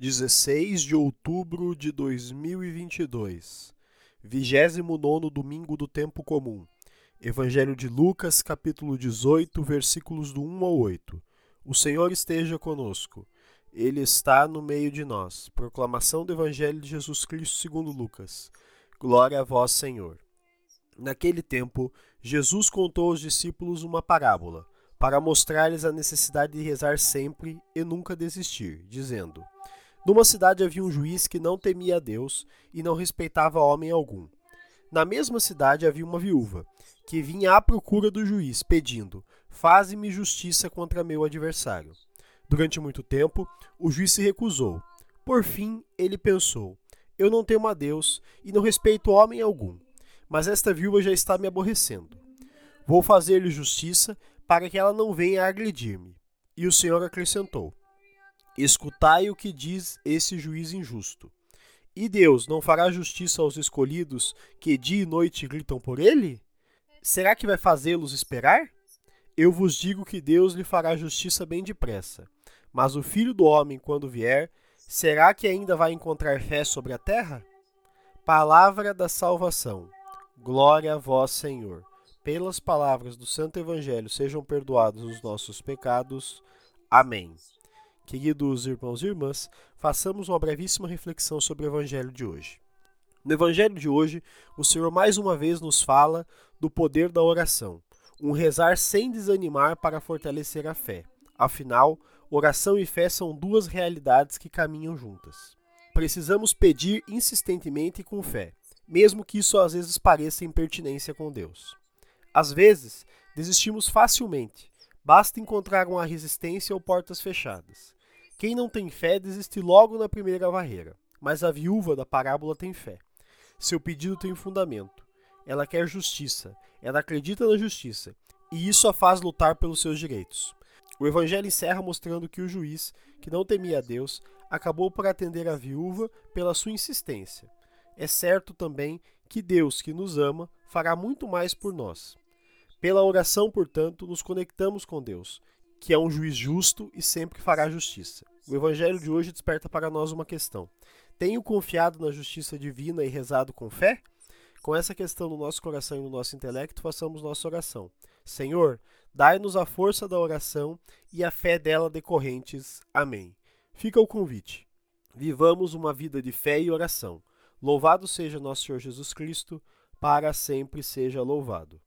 16 de outubro de 2022, 29 domingo do tempo comum. Evangelho de Lucas, capítulo 18, versículos do 1 ao 8. O Senhor esteja conosco. Ele está no meio de nós. Proclamação do Evangelho de Jesus Cristo segundo Lucas. Glória a vós, Senhor. Naquele tempo, Jesus contou aos discípulos uma parábola, para mostrar-lhes a necessidade de rezar sempre e nunca desistir, dizendo: numa cidade havia um juiz que não temia a Deus e não respeitava homem algum. Na mesma cidade havia uma viúva, que vinha à procura do juiz, pedindo: Faze-me justiça contra meu adversário. Durante muito tempo, o juiz se recusou. Por fim, ele pensou: Eu não temo a Deus e não respeito homem algum, mas esta viúva já está me aborrecendo. Vou fazer-lhe justiça para que ela não venha agredir-me. E o Senhor acrescentou: Escutai o que diz esse juiz injusto. E Deus não fará justiça aos escolhidos que dia e noite gritam por ele? Será que vai fazê-los esperar? Eu vos digo que Deus lhe fará justiça bem depressa. Mas o filho do homem, quando vier, será que ainda vai encontrar fé sobre a terra? Palavra da salvação. Glória a vós, Senhor. Pelas palavras do Santo Evangelho sejam perdoados os nossos pecados. Amém. Queridos irmãos e irmãs, façamos uma brevíssima reflexão sobre o Evangelho de hoje. No Evangelho de hoje, o Senhor mais uma vez nos fala do poder da oração, um rezar sem desanimar para fortalecer a fé. Afinal, oração e fé são duas realidades que caminham juntas. Precisamos pedir insistentemente e com fé, mesmo que isso às vezes pareça impertinência com Deus. Às vezes, desistimos facilmente, basta encontrar uma resistência ou portas fechadas. Quem não tem fé desiste logo na primeira barreira, mas a viúva da parábola tem fé. Seu pedido tem fundamento. Ela quer justiça, ela acredita na justiça, e isso a faz lutar pelos seus direitos. O evangelho encerra mostrando que o juiz, que não temia a Deus, acabou por atender a viúva pela sua insistência. É certo também que Deus, que nos ama, fará muito mais por nós. Pela oração, portanto, nos conectamos com Deus, que é um juiz justo e sempre fará justiça. O evangelho de hoje desperta para nós uma questão: tenho confiado na justiça divina e rezado com fé? Com essa questão no nosso coração e no nosso intelecto, façamos nossa oração. Senhor, dai-nos a força da oração e a fé dela decorrentes. Amém. Fica o convite. Vivamos uma vida de fé e oração. Louvado seja nosso Senhor Jesus Cristo, para sempre seja louvado.